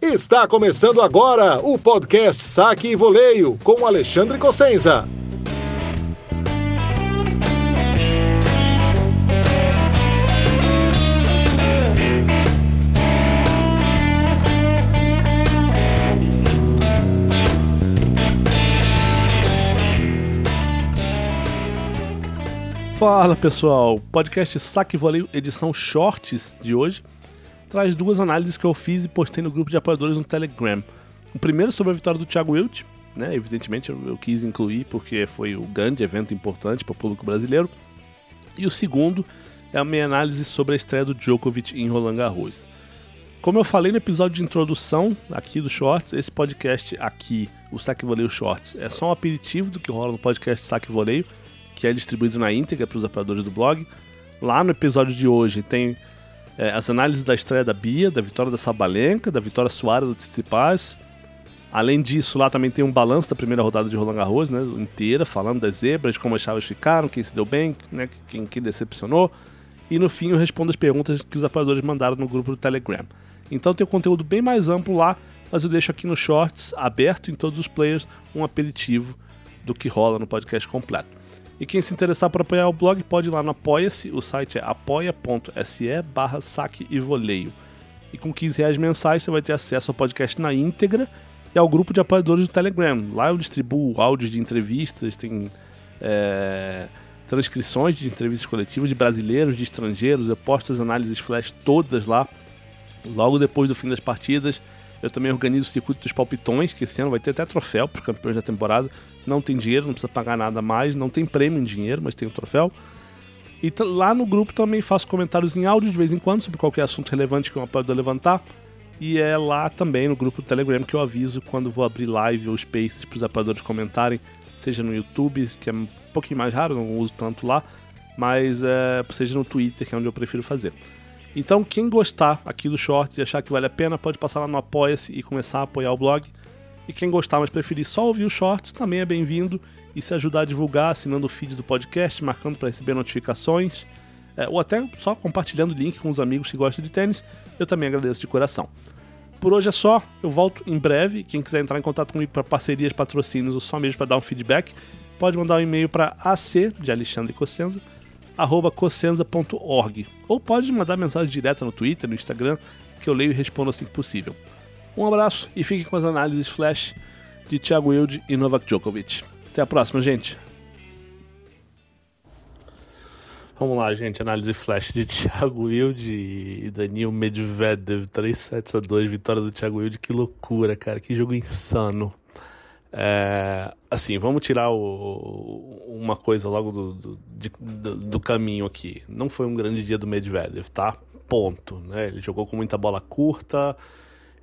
Está começando agora o podcast Saque e Voleio com Alexandre Cossenza. Fala pessoal, podcast Saque e Voleio edição Shorts de hoje traz duas análises que eu fiz e postei no grupo de apoiadores no Telegram. O primeiro sobre a vitória do Thiago Wilt, né? Evidentemente eu, eu quis incluir porque foi o grande evento importante para o público brasileiro. E o segundo é a minha análise sobre a estreia do Djokovic em Roland Garros. Como eu falei no episódio de introdução aqui do Shorts, esse podcast aqui, o Saque Voleio Shorts, é só um aperitivo do que rola no podcast Saque Voleio, que é distribuído na íntegra para os apoiadores do blog. Lá no episódio de hoje tem é, as análises da estreia da Bia, da vitória da Sabalenka, da vitória Soares do Tsitsipas. Além disso, lá também tem um balanço da primeira rodada de Roland Garros, né, inteira, falando das zebras, como as chaves ficaram, quem se deu bem, né, quem, quem decepcionou. E no fim eu respondo as perguntas que os apoiadores mandaram no grupo do Telegram. Então tem um conteúdo bem mais amplo lá, mas eu deixo aqui no Shorts, aberto em todos os players, um aperitivo do que rola no podcast completo. E quem se interessar por apoiar o blog pode ir lá no Apoia-se, o site é apoia.se barra saque e voleio. E com 15 reais mensais você vai ter acesso ao podcast na íntegra e ao grupo de apoiadores do Telegram. Lá eu distribuo áudios de entrevistas, tem é, transcrições de entrevistas coletivas de brasileiros, de estrangeiros, eu posto as análises flash todas lá. Logo depois do fim das partidas, eu também organizo o circuito dos palpitões, que esse ano vai ter até troféu para campeões da temporada não tem dinheiro, não precisa pagar nada mais, não tem prêmio em dinheiro, mas tem um troféu. E lá no grupo também faço comentários em áudio de vez em quando sobre qualquer assunto relevante que um apoiador levantar. E é lá também no grupo do Telegram que eu aviso quando vou abrir live ou spaces para os apoiadores comentarem, seja no YouTube, que é um pouquinho mais raro, não uso tanto lá, mas é, seja no Twitter, que é onde eu prefiro fazer. Então, quem gostar aqui do short e achar que vale a pena, pode passar lá no Apoia-se e começar a apoiar o blog. E quem gostar, mas preferir só ouvir os shorts, também é bem-vindo. E se ajudar a divulgar, assinando o feed do podcast, marcando para receber notificações, é, ou até só compartilhando o link com os amigos que gostam de tênis, eu também agradeço de coração. Por hoje é só, eu volto em breve. Quem quiser entrar em contato comigo para parcerias, patrocínios ou só mesmo para dar um feedback, pode mandar um e-mail para ac, de Alexandre Cossenza, arroba cossenza.org. Ou pode mandar mensagem direta no Twitter, no Instagram, que eu leio e respondo assim que possível. Um abraço e fique com as análises flash de Thiago Wilde e Novak Djokovic. Até a próxima, gente. Vamos lá, gente. Análise flash de Thiago Wilde e Daniel Medvedev. 3 sets a 2, vitória do Thiago Wilde. Que loucura, cara. Que jogo insano. É, assim, vamos tirar o, uma coisa logo do, do, de, do, do, caminho aqui. Não foi um grande dia do Medvedev, tá? Ponto. Né? Ele jogou com muita bola curta.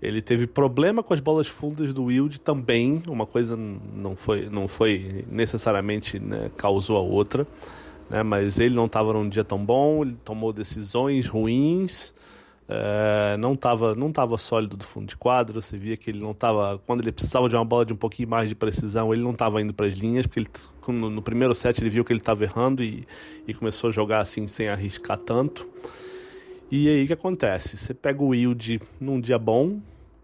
Ele teve problema com as bolas fundas do Wild também, uma coisa não foi, não foi necessariamente né, causou a outra, né, mas ele não estava num dia tão bom, ele tomou decisões ruins, é, não estava não tava sólido do fundo de quadro, você via que ele não estava, quando ele precisava de uma bola de um pouquinho mais de precisão, ele não estava indo para as linhas, porque ele, no, no, primeiro set ele viu que ele estava errando e, e começou a jogar assim sem arriscar tanto. E aí o que acontece? Você pega o Wild num dia bom,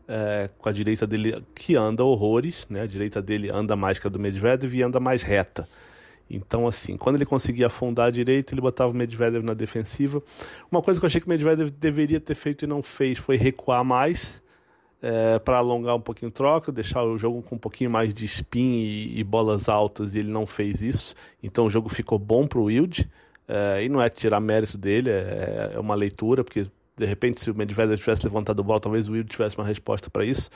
é, com a direita dele que anda horrores, né? A direita dele anda mais que a do Medvedev e anda mais reta. Então, assim, quando ele conseguia afundar a direita, ele botava o Medvedev na defensiva. Uma coisa que eu achei que o Medvedev deveria ter feito e não fez foi recuar mais é, para alongar um pouquinho troca, deixar o jogo com um pouquinho mais de spin e, e bolas altas, e ele não fez isso. Então o jogo ficou bom para o Wild. É, e não é tirar mérito dele, é, é uma leitura, porque de repente se o Medvedev tivesse levantado a bola, talvez o Wild tivesse uma resposta para isso,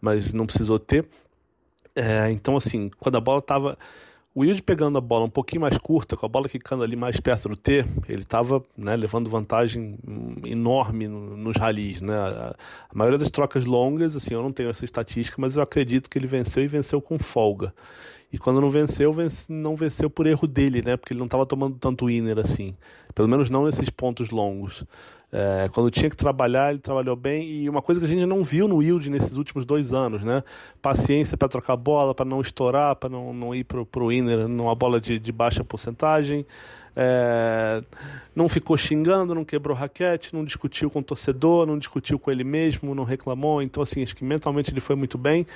mas não precisou ter. É, então, assim, quando a bola estava. O Wild pegando a bola um pouquinho mais curta, com a bola ficando ali mais perto do T, ele estava né, levando vantagem enorme nos ralis. Né? A, maioria das trocas longas, assim, eu não tenho essa estatística, mas eu acredito que ele venceu e venceu com folga. E quando não venceu, vence, não venceu por erro dele, né? Porque ele não estava tomando tanto winner assim. Pelo menos não nesses pontos longos. É, quando tinha que trabalhar, ele trabalhou bem. E uma coisa que a gente não viu no Wild nesses últimos dois anos, né? Paciência para trocar bola, para não estourar, para não, não ir pro, pro winner numa bola de, de baixa porcentagem. É, não ficou xingando, não quebrou raquete, não discutiu com o torcedor, não discutiu com ele mesmo, não reclamou. Então, assim, acho que mentalmente ele foi muito bem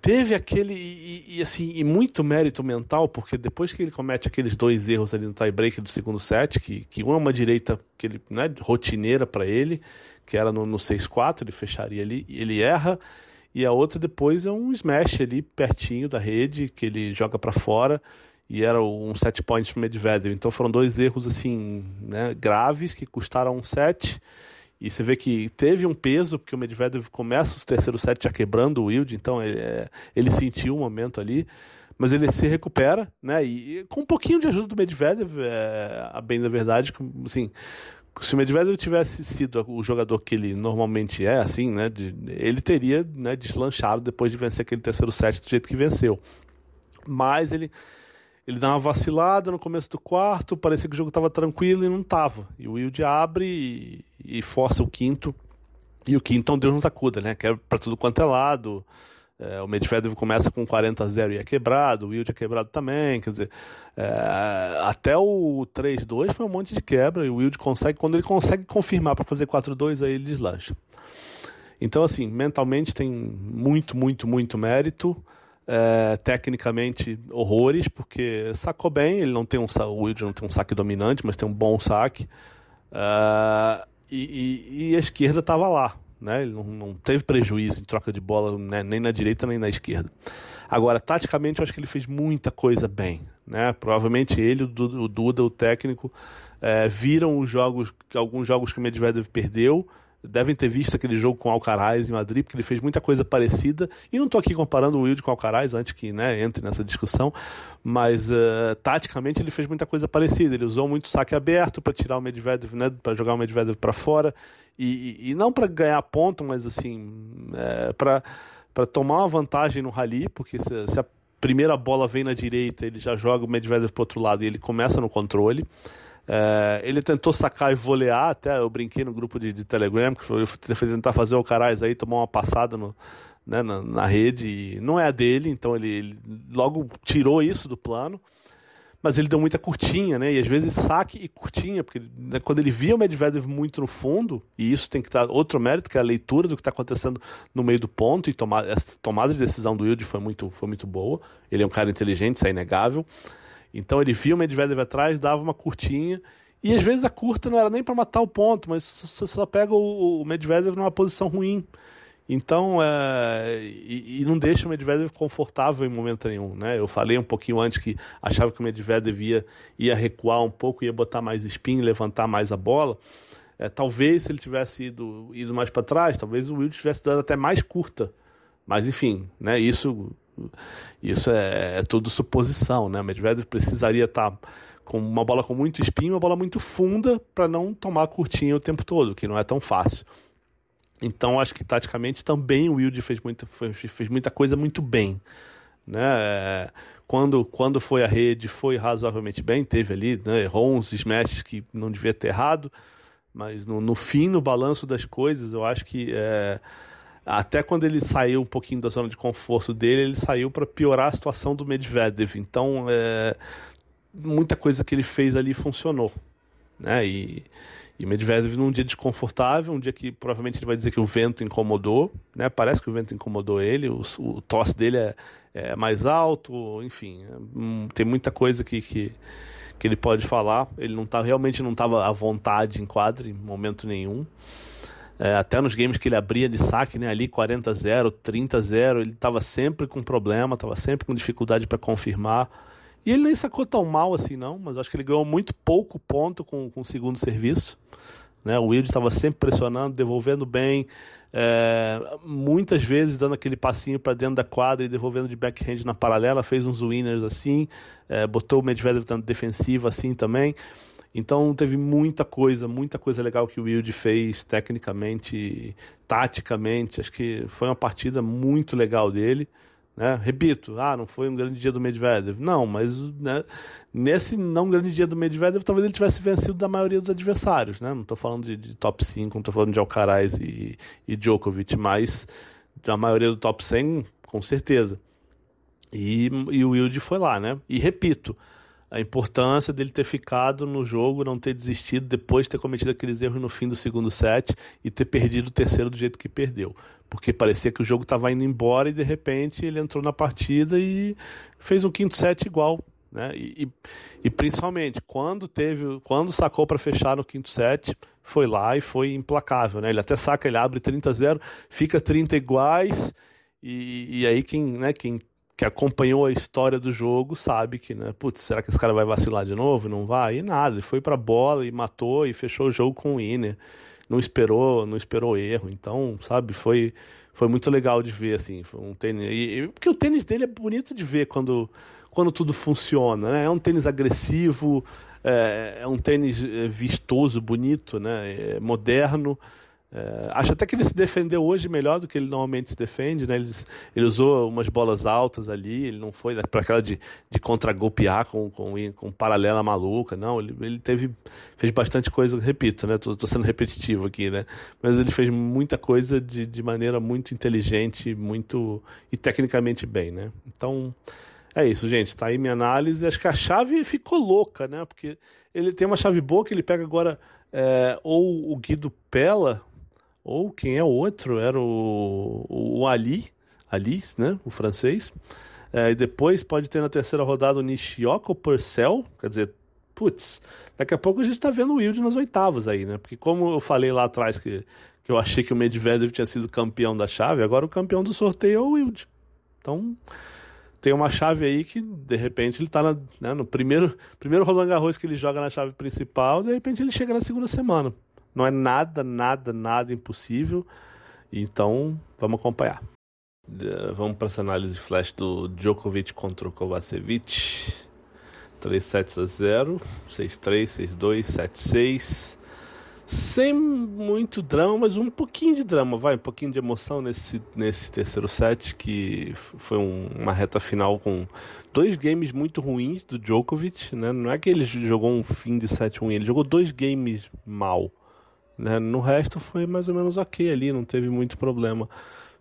teve aquele e, e, assim e muito mérito mental porque depois que ele comete aqueles dois erros ali no tie break do segundo set que, que um é uma direita que ele né, rotineira para ele que era no, no 6-4 ele fecharia ali ele erra e a outra depois é um smash ali pertinho da rede que ele joga para fora e era um set point para Medvedev. Então foram dois erros assim né, graves que custaram um set e você vê que teve um peso, porque o Medvedev começa o terceiro set já quebrando o Wild, então ele, é, ele sentiu um momento ali, mas ele se recupera, né? E, com um pouquinho de ajuda do Medvedev, é, a bem da verdade, assim, se o Medvedev tivesse sido o jogador que ele normalmente é, assim, né? De, ele teria né, deslanchado depois de vencer aquele terceiro set do jeito que venceu. Mas ele ele dá uma vacilada no começo do quarto, parecia que o jogo estava tranquilo e não estava. E o Wilde abre e, e, força o quinto. E o quinto, então Deus nos acuda, né? Quebra para tudo quanto é lado. É, o Medvedev começa com 40 a 0 e é quebrado, o Wilde é quebrado também, quer dizer, é, até o 3-2 foi um monte de quebra e o Wilde consegue, quando ele consegue confirmar para fazer 4-2, aí ele deslancha. Então, assim, mentalmente tem muito, muito, muito mérito é, tecnicamente horrores, porque sacou bem, ele não tem um o não tem um saque dominante, mas tem um bom saque. Uh, e, e, e, a esquerda estava lá, né? Ele não, não, teve prejuízo em troca de bola né? nem na direita nem na esquerda. Agora, taticamente, eu acho que ele fez muita coisa bem, né? Provavelmente ele, o Duda, o técnico, é, viram os jogos, alguns jogos que o Medvedev perdeu devem ter visto aquele jogo com Alcaraz em Madrid, porque ele fez muita coisa parecida. E não estou aqui comparando o Wilde com Alcaraz, antes que né, entre nessa discussão, mas uh, taticamente ele fez muita coisa parecida. Ele usou muito saque aberto para tirar o Medvedev, né, para jogar o Medvedev para fora, e, e, não para ganhar ponto, mas assim, é, para tomar uma vantagem no rally, porque se, se a primeira bola vem na direita, ele já joga o Medvedev para outro lado e ele começa no controle. É, ele tentou sacar e volear, até eu brinquei no grupo de, de Telegram, que foi, foi tentar fazer o Carais aí, tomar uma passada no, né, na, na, rede, não é a dele, então ele, ele, logo tirou isso do plano. Mas ele deu muita curtinha, né? E às vezes saque e curtinha, porque né, quando ele via o Medvedev muito no fundo, e isso tem que dar outro mérito, que é a leitura do que está acontecendo no meio do ponto, e tomar, essa tomada de decisão do Wilde foi muito, foi muito boa. Ele é um cara inteligente, isso é inegável. Então ele via o Medvedev atrás, dava uma curtinha, e às vezes a curta não era nem para matar o ponto, mas você só pega o, Medvedev numa posição ruim. Então, é, e, não deixa o Medvedev confortável em momento nenhum. Né? Eu falei um pouquinho antes que achava que o Medvedev ia, ia recuar um pouco, ia botar mais spin, levantar mais a bola. É, talvez se ele tivesse ido, ido mais para trás, talvez o Will tivesse dado até mais curta. Mas enfim, né, isso isso é, é tudo suposição, né? Medvedev precisaria estar tá com uma bola com muito espinho, uma bola muito funda para não tomar curtinha o tempo todo, que não é tão fácil. Então acho que taticamente também o Wilde fez muita, fez muita coisa muito bem. Né? Quando, quando foi a rede, foi razoavelmente bem, teve ali, né? errou uns smashes que não devia ter errado, mas no, no fim, no balanço das coisas, eu acho que é, até quando ele saiu um pouquinho da zona de conforto dele, ele saiu para piorar a situação do Medvedev. Então, é, muita coisa que ele fez ali funcionou. Né? E, e Medvedev num dia desconfortável, um dia que provavelmente ele vai dizer que o vento incomodou, né? Parece que o vento incomodou ele, o, o tosse dele é, é, mais alto, enfim, é, hum, tem muita coisa que, que, que, ele pode falar. Ele não tá, realmente não estava à vontade em quadro em momento nenhum. É, até nos games que ele abria de saque, né, ali 40-0, 30-0, ele estava sempre com problema, estava sempre com dificuldade para confirmar. E ele nem sacou tão mal assim, não, mas acho que ele ganhou muito pouco ponto com, com o segundo serviço. Né? O Wilde estava sempre pressionando, devolvendo bem, é, muitas vezes dando aquele passinho para dentro da quadra e devolvendo de backhand na paralela, fez uns winners assim, é, botou o Medvedev tanto defensivo assim também. Então teve muita coisa, muita coisa legal que o Wilde fez tecnicamente, taticamente. Acho que foi uma partida muito legal dele. Né? Repito, ah, não foi um grande dia do Medvedev. Não, mas né, nesse não grande dia do Medvedev, talvez ele tivesse vencido da maioria dos adversários. Né? Não estou falando de, de, top 5, não estou falando de Alcaraz e, e Djokovic, mas da maioria do top 100, com certeza. E, e o Wilde foi lá, né? E repito, a importância dele ter ficado no jogo, não ter desistido depois de ter cometido aqueles erros no fim do segundo set e ter perdido o terceiro do jeito que perdeu. Porque parecia que o jogo estava indo embora e de repente ele entrou na partida e fez um quinto set igual. Né? E, e, e principalmente quando teve, quando sacou para fechar no quinto set, foi lá e foi implacável. Né? Ele até saca, ele abre 30 a 0, fica 30 iguais. E, e aí quem, né, quem que acompanhou a história do jogo sabe que, né, putz, será que esse cara vai vacilar de novo? Não vai? E nada, ele foi pra bola e matou e fechou o jogo com o winner. Não esperou, não esperou erro. Então, sabe, foi foi muito legal de ver assim, foi um tênis, e, porque o tênis dele é bonito de ver quando quando tudo funciona, né? É um tênis agressivo, é, é um tênis é, vistoso, bonito, né? É moderno. É, acho até que ele se defendeu hoje melhor do que ele normalmente se defende, né? Ele, ele usou umas bolas altas ali, ele não foi para aquela de, de contra-golpear com, com, com paralela maluca, não. Ele, ele teve, fez bastante coisa, repito, né? Tô, sendo repetitivo aqui, né? Mas ele fez muita coisa de, de maneira muito inteligente, muito e tecnicamente bem, né? Então é isso, gente. Tá aí minha análise. Acho que a chave ficou louca, né? Porque ele tem uma chave boa que ele pega agora é, ou o Guido Pella ou quem é outro era o, o Ali, Ali, né, o francês. É, e depois pode ter na terceira rodada o Nishioka Purcell, quer dizer, putz, daqui a pouco a gente está vendo o Wild nas oitavas aí, né? Porque como eu falei lá atrás que, que eu achei que o Medvedev tinha sido campeão da chave, agora o campeão do sorteio é o Wild. Então, tem uma chave aí que, de repente, ele está né, no primeiro, primeiro Roland Garros que ele joga na chave principal, de repente ele chega na segunda semana. Não é nada, nada, nada impossível. Então, vamos acompanhar. Vamos para essa análise flash do Djokovic contra o Kovacevic. 3 sets a 0, 6-3, 6-2, 7-6. Sem muito drama, mas um pouquinho de drama, vai, um pouquinho de emoção nesse, nesse terceiro set, que foi um, uma reta final com dois games muito ruins do Djokovic, né? Não é que ele jogou um fim de set ruim, ele jogou dois games mal. Né? No resto foi mais ou menos ok ali, não teve muito problema.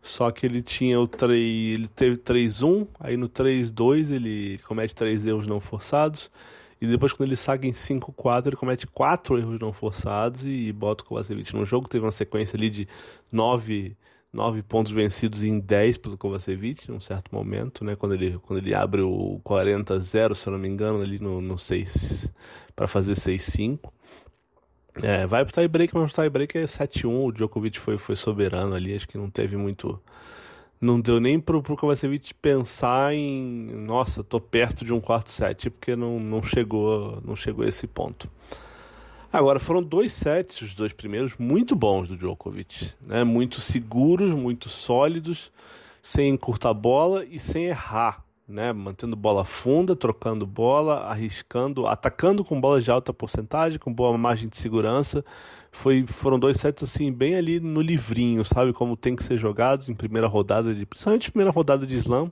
Só que ele tinha o 3, ele teve 3-1, aí no 3-2 ele comete 3 erros não forçados. E depois, quando ele saga em 5-4, ele comete 4 erros não forçados e bota o Kovacevic no jogo. Teve uma sequência ali de 9, 9 pontos vencidos em 10 pelo Kovacevic, num certo momento, né? Quando ele, quando ele abre o 40-0, se eu não me engano, ali no, no 6, para fazer 6-5. É, vai pro tie-break, mas o tie-break é 7-1, o Djokovic foi, foi soberano ali, acho que não teve muito... Não deu nem pro, pro Kovacevic pensar em, nossa, tô perto de um quarto set, porque não, não chegou não chegou a esse ponto. Agora, foram dois sets, os dois primeiros, muito bons do Djokovic, né? muito seguros, muito sólidos, sem encurtar bola e sem errar né, mantendo bola funda, trocando bola, arriscando, atacando com bolas de alta porcentagem, com boa margem de segurança. Foi, foram dois sets assim bem ali no livrinho, sabe como tem que ser jogados em primeira rodada de, principalmente primeira rodada de slam,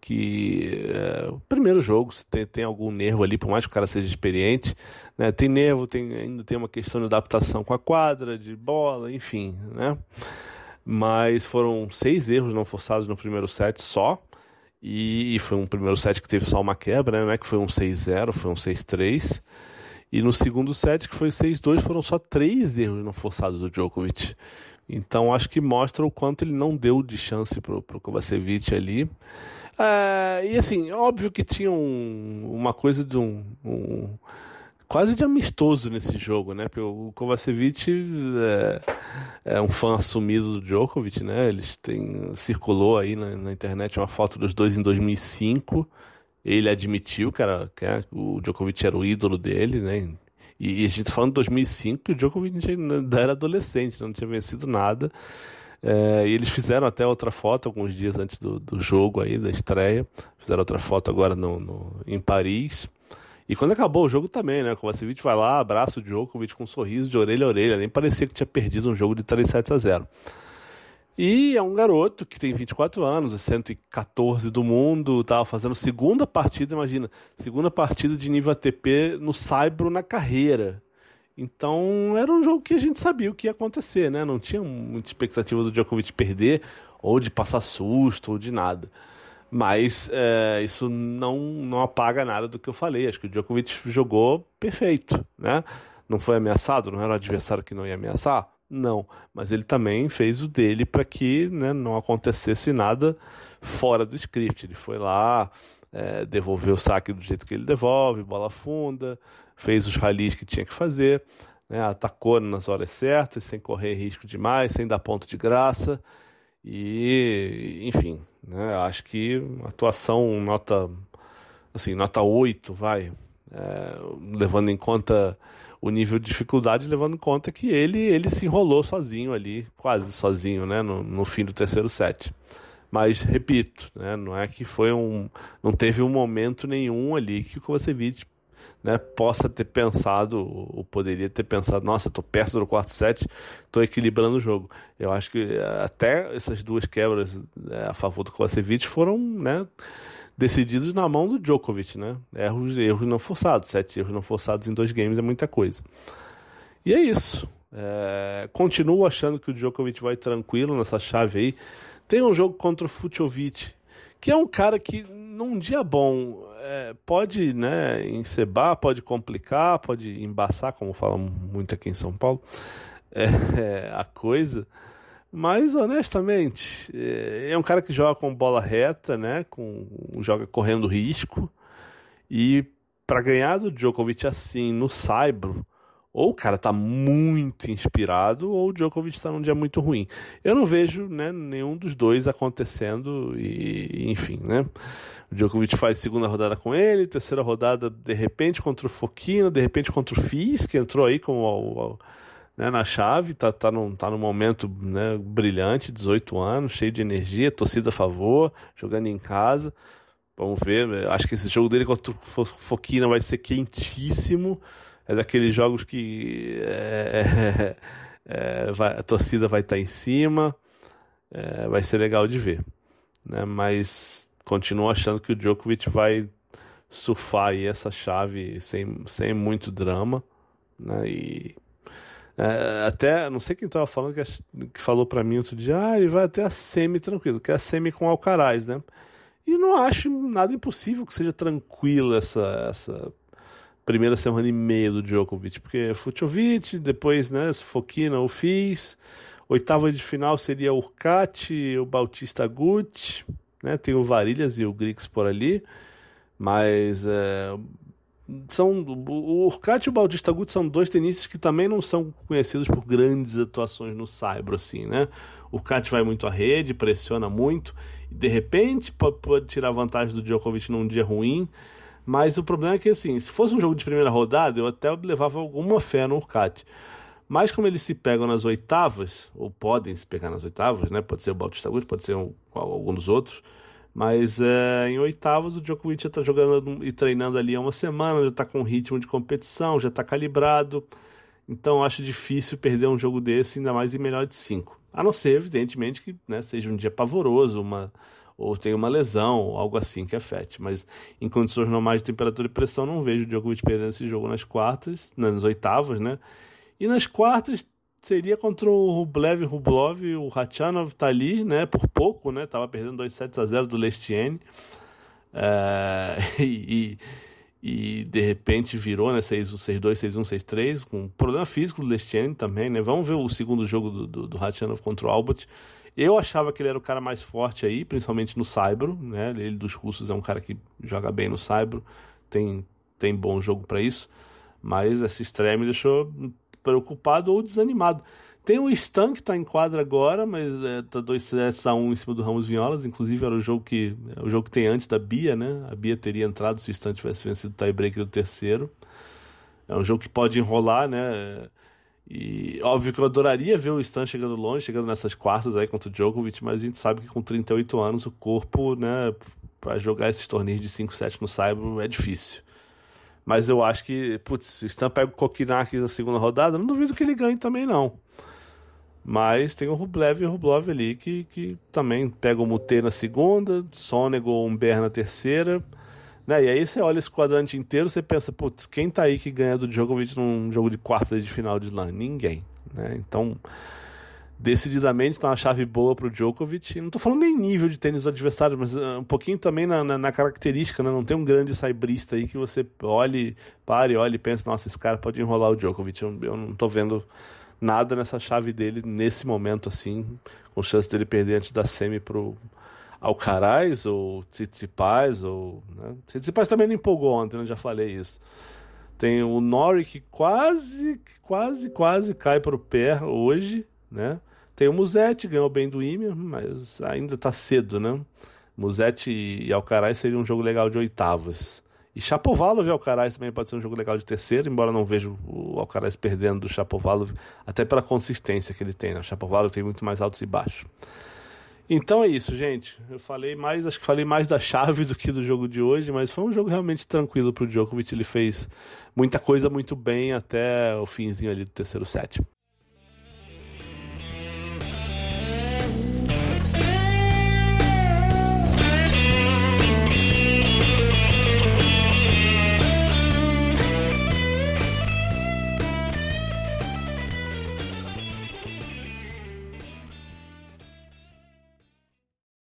que é, o primeiro jogo se tem, tem algum nervo ali, por mais que o cara seja experiente, né, tem nervo, tem ainda tem uma questão de adaptação com a quadra, de bola, enfim, né? Mas foram seis erros não forçados no primeiro set só e, foi um primeiro set que teve só uma quebra, né? Que foi um 6-0, foi um 6-3. E no segundo set, que foi 6-2, foram só três erros não forçados do Djokovic. Então acho que mostra o quanto ele não deu de chance pro, pro Kovacevic ali. É, e assim, óbvio que tinha um, uma coisa de um, um quase de amistoso nesse jogo, né? Porque o Kovacevic é, é, um fã assumido do Djokovic, né? Eles têm circulou aí na, na, internet uma foto dos dois em 2005. Ele admitiu que, era, que o Djokovic era o ídolo dele, né? E, e a gente tá falando de 2005, o Djokovic ainda era adolescente, não tinha vencido nada. É, e eles fizeram até outra foto alguns dias antes do, do jogo aí, da estreia. Fizeram outra foto agora no, no em Paris. E quando acabou o jogo também, né? O Kovacevic vai lá, abraça o Djokovic com um sorriso de orelha a orelha. Nem parecia que tinha perdido um jogo de 3 sets a 0. E é um garoto que tem 24 anos, 114 do mundo, tava fazendo segunda partida, imagina, segunda partida de nível ATP no Saibro na carreira. Então era um jogo que a gente sabia o que ia acontecer, né? Não tinha muita expectativa do Djokovic perder, ou de passar susto, ou de nada. Mas é, isso não, não apaga nada do que eu falei. Acho que o Djokovic jogou perfeito, né? Não foi ameaçado, não era um adversário que não ia ameaçar? Não, mas ele também fez o dele para que né, não acontecesse nada fora do script. Ele foi lá, é, devolveu o saque do jeito que ele devolve, bola funda, fez os ralis que tinha que fazer, né, atacou nas horas certas, sem correr risco demais, sem dar ponto de graça. E, enfim, né, acho que atuação nota assim, nota 8, vai, é, levando em conta o nível de dificuldade, levando em conta que ele, ele se enrolou sozinho ali, quase sozinho, né, no, no fim do terceiro set. Mas, repito, né, não é que foi um. Não teve um momento nenhum ali que o Kovacevic né, possa ter pensado, ou poderia ter pensado, nossa, estou perto do quarto set, estou equilibrando o jogo. Eu acho que eh, até essas duas quebras né, a favor do Kovacevic foram né, decididos na mão do Djokovic, né? Erros, erros não forçados, sete erros não forçados em dois games é muita coisa. E é isso. É, continuo achando que o Djokovic vai tranquilo nessa chave aí. Tem um jogo contra o Fuciovic, que é um cara que num dia bom é, pode né, encebar, pode complicar, pode embaçar, como falam muito aqui em São Paulo, é, é, a coisa. Mas honestamente, é, é um cara que joga com bola reta, né? Com, joga correndo risco. E para ganhar do Djokovic assim no Saibro, ou o cara tá muito inspirado, ou o Djokovic está num dia muito ruim. Eu não vejo né, nenhum dos dois acontecendo, e enfim, né? O Djokovic faz segunda rodada com ele, terceira rodada de repente contra o Foquina, de repente contra o Fis, que entrou aí como né, na chave, tá, tá, num, tá num momento né, brilhante, 18 anos, cheio de energia, torcida a favor, jogando em casa. Vamos ver, acho que esse jogo dele contra o Foquina vai ser quentíssimo. É daqueles jogos que é, é, é, vai, a torcida vai estar tá em cima, é, vai ser legal de ver. Né? Mas continuo achando que o Djokovic vai surfar aí essa chave sem, sem muito drama. Né? E é, até, não sei quem estava falando, que, que falou para mim outro dia, ah, ele vai até a semi tranquilo, que é a semi com Alcaraz, né? E não acho nada impossível que seja tranquila essa, essa primeira semana e meia do Djokovic, porque Fuciovic, depois, né, Fokina o Fiz, oitava de final seria o Urcati, o Bautista Gucci, né, tem o Varilhas e o Grix por ali, mas é, são o Urcat e o Bautista Agut são dois tenistas que também não são conhecidos por grandes atuações no saibro assim, né? O Urcat vai muito à rede, pressiona muito e de repente pode, tirar vantagem do Djokovic num dia ruim. Mas o problema é que assim, se fosse um jogo de primeira rodada, eu até levava alguma fé no Urcat. Mas como eles se pegam nas oitavas, ou podem se pegar nas oitavas, né? Pode ser o Bautista Agut, pode ser um, algum dos outros mas é, em oitavas o Djokovic já está jogando e treinando ali há uma semana, já está com ritmo de competição, já está calibrado. Então acho difícil perder um jogo desse, ainda mais em melhor de cinco. A não ser, evidentemente, que né, seja um dia pavoroso, uma, ou tenha uma lesão, algo assim que afete. Mas em condições normais de temperatura e pressão, não vejo o Djokovic perdendo esse jogo nas quartas, nas oitavas, né? E nas quartas seria contra o Rublev Rublov, o Rachanov tá ali, né, por pouco, né, tava perdendo 2 sets a 0 do Lestienne, é, e, e, de repente virou, né, 6-2, 6-1, 6-3, com problema físico do Lestienne também, né, vamos ver o segundo jogo do, do, do Rachanov contra o Albert, eu achava que ele era o cara mais forte aí, principalmente no Saibro, né, ele dos russos é um cara que joga bem no Saibro, tem, tem bom jogo para isso, mas essa estreia me deixou preocupado ou desanimado. Tem o Stan que está em quadra agora, mas é, tá 2 sets a 1 um em cima do Ramos Vinholas. Inclusive era o jogo que é o jogo que tem antes da Bia, né? A Bia teria entrado se o Stan tivesse vencido o tie-break do terceiro. É um jogo que pode enrolar, né? E óbvio que eu adoraria ver o Stan chegando longe, chegando nessas quartas aí contra o Djokovic, mas a gente sabe que com 38 anos o corpo, né, para jogar esses torneios de 5 7 no Cyber é difícil. Mas eu acho que, putz, o Stan pega o Kokinak na segunda rodada, não duvido que ele ganhe também, não. Mas tem o Rublev e o Rublov ali que, que também pega o Mutê na segunda, Sonego ou Umber na terceira. Né? E aí você olha esse quadrante inteiro, você pensa, putz, quem tá aí que ganha do Djokovic num jogo de quarta de final de slam? Ninguém. Né? Então, decididamente tá uma chave boa pro Djokovic. Não tô falando nem nível de tênis do adversário, mas uh, um pouquinho também na, na, na, característica, né? Não tem um grande saibrista aí que você olhe, pare, olhe e pense, nossa, esse cara pode enrolar o Djokovic. Eu, eu não tô vendo nada nessa chave dele nesse momento, assim, com chance dele perder antes da semi pro Alcaraz ou Tsitsipas, ou... Né? Tsitsipas também não empolgou ontem, né? já falei isso. Tem o Nori que quase, quase, quase cai pro pé hoje, né? Tem o Musetti, ganhou bem do Imer, mas ainda tá cedo, né? Musetti e Alcaraz seria um jogo legal de oitavas. E Chapovalov e Alcaraz também pode ser um jogo legal de terceiro, embora não vejo o Alcaraz perdendo do Chapovalov, até pela consistência que ele tem. Né? O Chapovalov tem muito mais altos e baixos. Então é isso, gente. Eu falei mais, acho que falei mais da chave do que do jogo de hoje, mas foi um jogo realmente tranquilo pro Djokovic. Ele fez muita coisa muito bem até o finzinho ali do terceiro set.